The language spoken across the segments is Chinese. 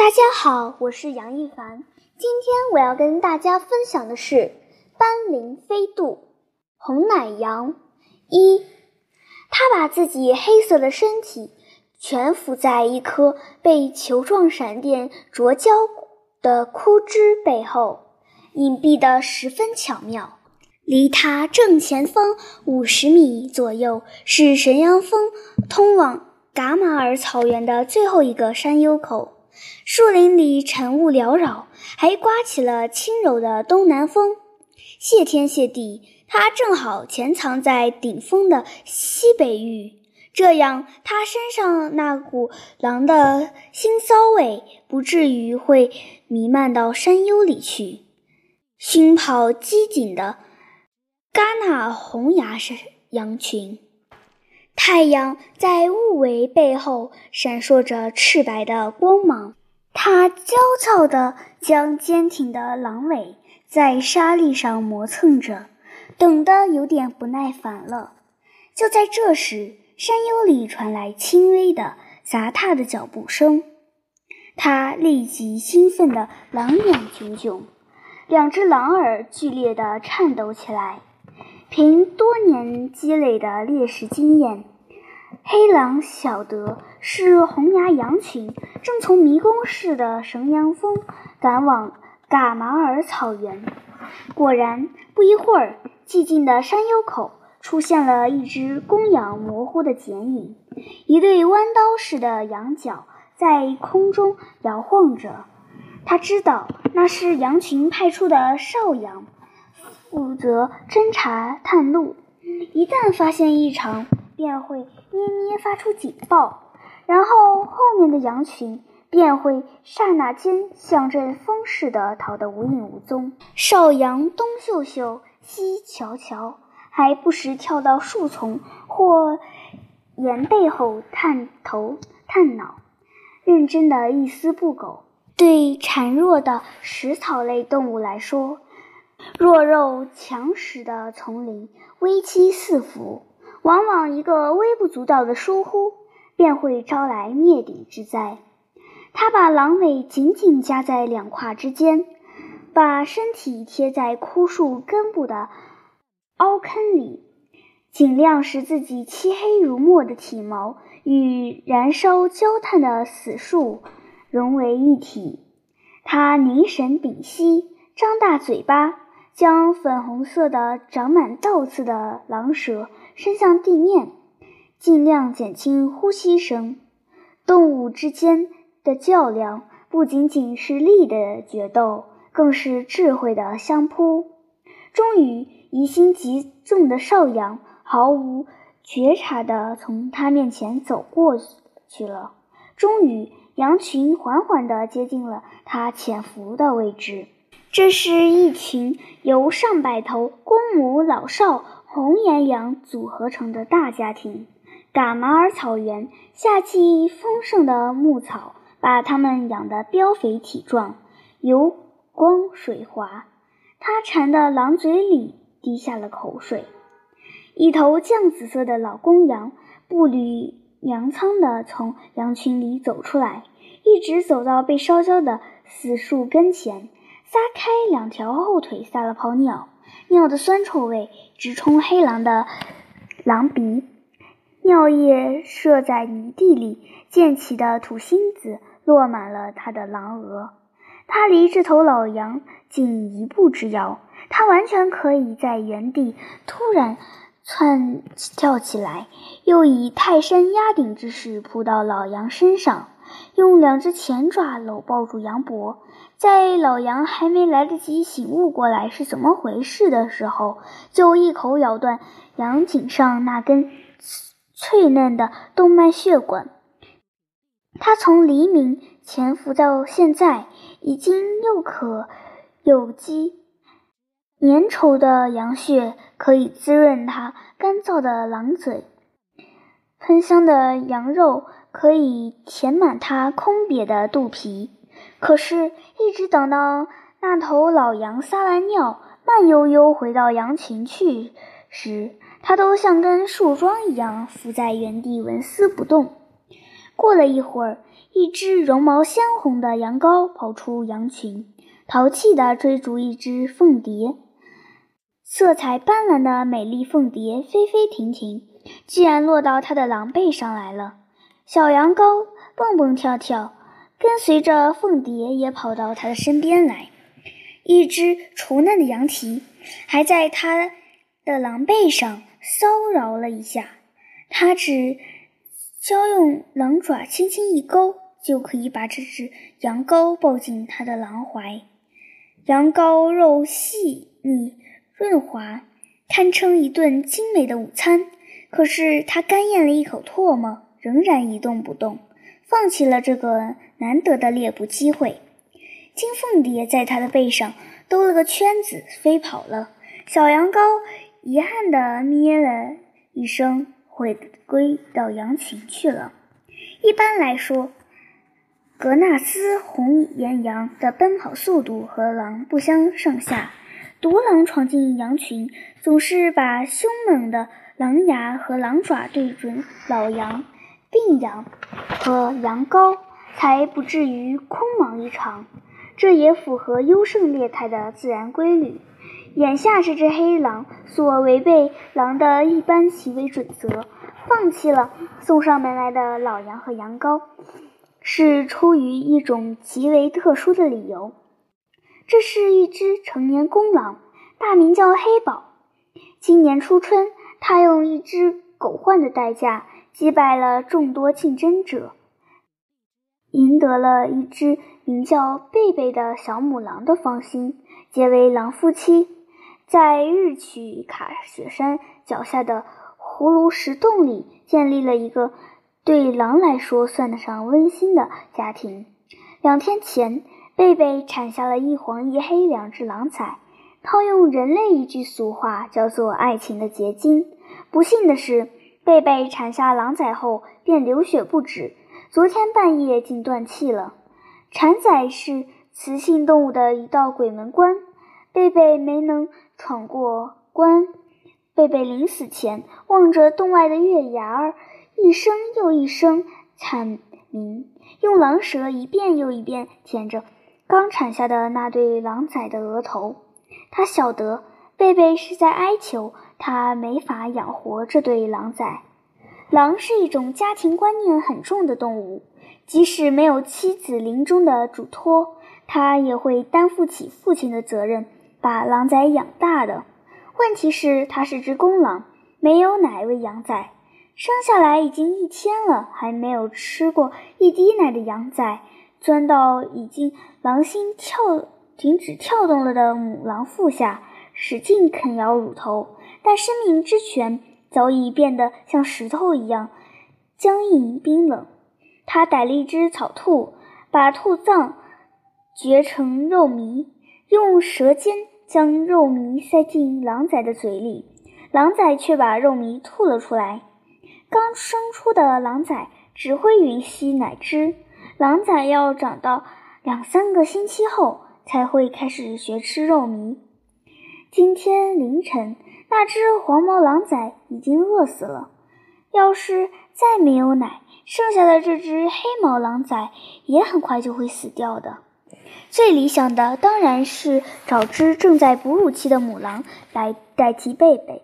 大家好，我是杨一凡。今天我要跟大家分享的是斑羚飞渡。红奶羊一，它把自己黑色的身体全伏在一颗被球状闪电灼焦的枯枝背后，隐蔽得十分巧妙。离它正前方五十米左右是神阳峰通往噶玛尔草原的最后一个山丘口。树林里晨雾缭绕，还刮起了轻柔的东南风。谢天谢地，它正好潜藏在顶峰的西北域，这样它身上那股狼的腥骚味不至于会弥漫到山幽里去。熏跑机警的戛纳红牙山羊群，太阳在雾围背后闪烁着赤白的光芒。它焦躁地将坚挺的狼尾在沙砾上磨蹭着，等得有点不耐烦了。就在这时，山丘里传来轻微的杂踏的脚步声，它立即兴奋地狼眼炯炯，两只狼耳剧烈地颤抖起来。凭多年积累的猎食经验。黑狼晓得是红牙羊群正从迷宫似的神羊峰赶往嘎玛尔草原。果然，不一会儿，寂静的山丘口出现了一只公羊模糊的剪影，一对弯刀似的羊角在空中摇晃着。他知道那是羊群派出的少羊，负责侦查探路，一旦发现异常。便会咩咩发出警报，然后后面的羊群便会刹那间像阵风似的逃得无影无踪。少羊东嗅嗅，西瞧瞧，还不时跳到树丛或岩背后探头探脑，认真的一丝不苟。对孱弱的食草类动物来说，弱肉强食的丛林危机四伏。往往一个微不足道的疏忽，便会招来灭顶之灾。他把狼尾紧紧夹在两胯之间，把身体贴在枯树根部的凹坑里，尽量使自己漆黑如墨的体毛与燃烧焦炭的死树融为一体。他凝神屏息，张大嘴巴，将粉红色的、长满倒刺的狼舌。伸向地面，尽量减轻呼吸声。动物之间的较量不仅仅是力的决斗，更是智慧的相扑。终于，疑心极重的少羊毫无觉察地从他面前走过去了。终于，羊群缓缓地接近了他潜伏的位置。这是一群由上百头公母老少。红岩羊组合成的大家庭，噶玛尔草原夏季丰盛的牧草把它们养得膘肥体壮、油光水滑。它馋得狼嘴里滴下了口水。一头绛紫色的老公羊步履踉跄地从羊群里走出来，一直走到被烧焦的死树跟前，撒开两条后腿撒了泡尿。尿的酸臭味直冲黑狼的狼鼻，尿液射在泥地里，溅起的土星子落满了他的狼额。他离这头老羊仅一步之遥，他完全可以在原地突然窜跳起来，又以泰山压顶之势扑到老羊身上。用两只前爪搂抱住羊脖，在老羊还没来得及醒悟过来是怎么回事的时候，就一口咬断羊颈上那根脆嫩的动脉血管。他从黎明潜伏到现在，已经又渴又饥。粘稠的羊血可以滋润他干燥的狼嘴，喷香的羊肉。可以填满它空瘪的肚皮，可是，一直等到那头老羊撒完尿，慢悠悠回到羊群去时，它都像根树桩一样伏在原地纹丝不动。过了一会儿，一只绒毛鲜红的羊羔跑出羊群，淘气地追逐一只凤蝶。色彩斑斓的美丽凤蝶飞飞停停，居然落到它的狼背上来了。小羊羔蹦蹦跳跳，跟随着凤蝶也跑到它的身边来。一只雏嫩的羊蹄还在它的狼背上骚扰了一下，它只需用狼爪轻轻一勾，就可以把这只羊羔抱进它的狼怀。羊羔肉细腻。润滑，堪称一顿精美的午餐。可是他干咽了一口唾沫，仍然一动不动，放弃了这个难得的猎捕机会。金凤蝶在他的背上兜了个圈子，飞跑了。小羊羔遗憾地咩了一声，回归到羊群去了。一般来说，格纳斯红岩羊的奔跑速度和狼不相上下。独狼闯进羊群，总是把凶猛的狼牙和狼爪对准老羊、病羊和羊羔，才不至于空忙一场。这也符合优胜劣汰的自然规律。眼下这只黑狼所违背狼的一般行为准则，放弃了送上门来的老羊和羊羔，是出于一种极为特殊的理由。这是一只成年公狼，大名叫黑宝。今年初春，他用一只狗獾的代价击败了众多竞争者，赢得了一只名叫贝贝的小母狼的芳心，结为狼夫妻。在日曲卡雪山脚下的葫芦石洞里，建立了一个对狼来说算得上温馨的家庭。两天前。贝贝产下了一黄一黑两只狼崽，套用人类一句俗话，叫做“爱情的结晶”。不幸的是，贝贝产下狼崽后便流血不止，昨天半夜竟断气了。产崽是雌性动物的一道鬼门关，贝贝没能闯过关。贝贝临死前望着洞外的月牙儿，一声又一声惨鸣，用狼舌一遍又一遍舔着。刚产下的那对狼崽的额头，他晓得贝贝是在哀求他没法养活这对狼崽。狼是一种家庭观念很重的动物，即使没有妻子临终的嘱托，他也会担负起父亲的责任，把狼崽养大的。问题是，它是只公狼，没有奶喂羊崽，生下来已经一天了，还没有吃过一滴奶的羊崽。钻到已经狼心跳停止跳动了的母狼腹下，使劲啃咬乳头，但生命之泉早已变得像石头一样僵硬冰冷。他逮了一只草兔，把兔脏嚼成肉糜，用舌尖将肉糜塞进狼崽的嘴里，狼崽却把肉糜吐了出来。刚生出的狼崽只会吮吸奶汁。狼崽要长到两三个星期后才会开始学吃肉糜。今天凌晨，那只黄毛狼崽已经饿死了。要是再没有奶，剩下的这只黑毛狼崽也很快就会死掉的。最理想的当然是找只正在哺乳期的母狼来代替贝贝，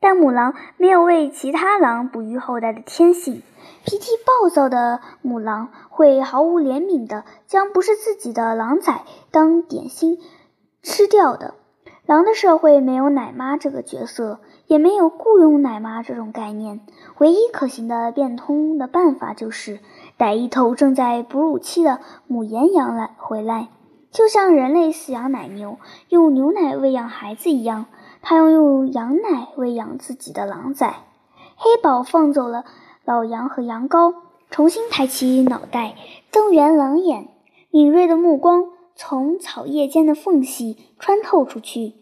但母狼没有为其他狼哺育后代的天性。脾气暴躁的母狼会毫无怜悯地将不是自己的狼崽当点心吃掉的。狼的社会没有奶妈这个角色，也没有雇佣奶妈这种概念。唯一可行的变通的办法就是逮一头正在哺乳期的母岩羊来回来，就像人类饲养奶牛，用牛奶喂养孩子一样，他要用羊奶喂养自己的狼崽。黑宝放走了。老羊和羊羔重新抬起脑袋，瞪圆狼眼，敏锐的目光从草叶间的缝隙穿透出去，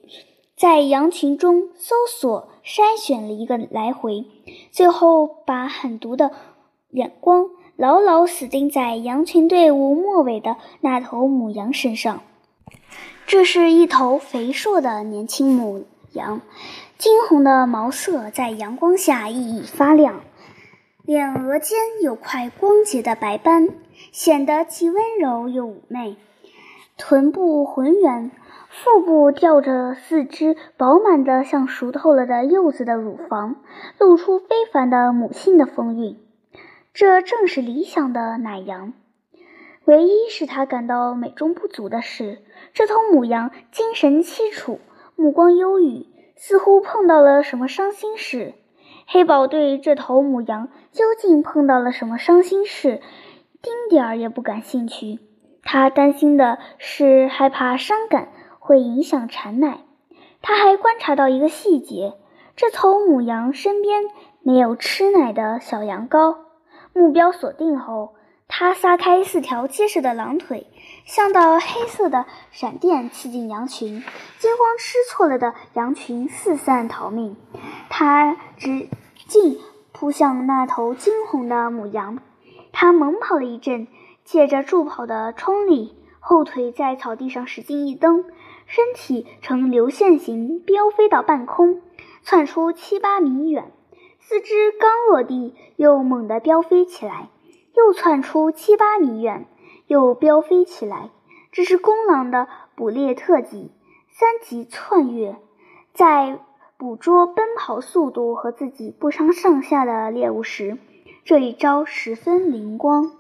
在羊群中搜索、筛选了一个来回，最后把狠毒的眼光牢牢死盯在羊群队伍末尾的那头母羊身上。这是一头肥硕的年轻母羊，金红的毛色在阳光下熠熠发亮。脸额间有块光洁的白斑，显得既温柔又妩媚。臀部浑圆，腹部吊着四只饱满的像熟透了的柚子的乳房，露出非凡的母性的风韵。这正是理想的奶羊。唯一使他感到美中不足的是，这头母羊精神凄楚，目光忧郁，似乎碰到了什么伤心事。黑宝对这头母羊究竟碰到了什么伤心事，丁点儿也不感兴趣。他担心的是，害怕伤感会影响产奶。他还观察到一个细节：这头母羊身边没有吃奶的小羊羔。目标锁定后，他撒开四条结实的狼腿，像道黑色的闪电刺进羊群。惊慌失措了的羊群四散逃命。他直径扑向那头惊恐的母羊。他猛跑了一阵，借着助跑的冲力，后腿在草地上使劲一蹬，身体呈流线型飙飞到半空，窜出七八米远。四肢刚落地，又猛地飙飞起来，又窜出七八米远，又飙飞起来。这是公狼的捕猎特技——三级窜跃。在捕捉奔跑速度和自己不相上下的猎物时，这一招十分灵光。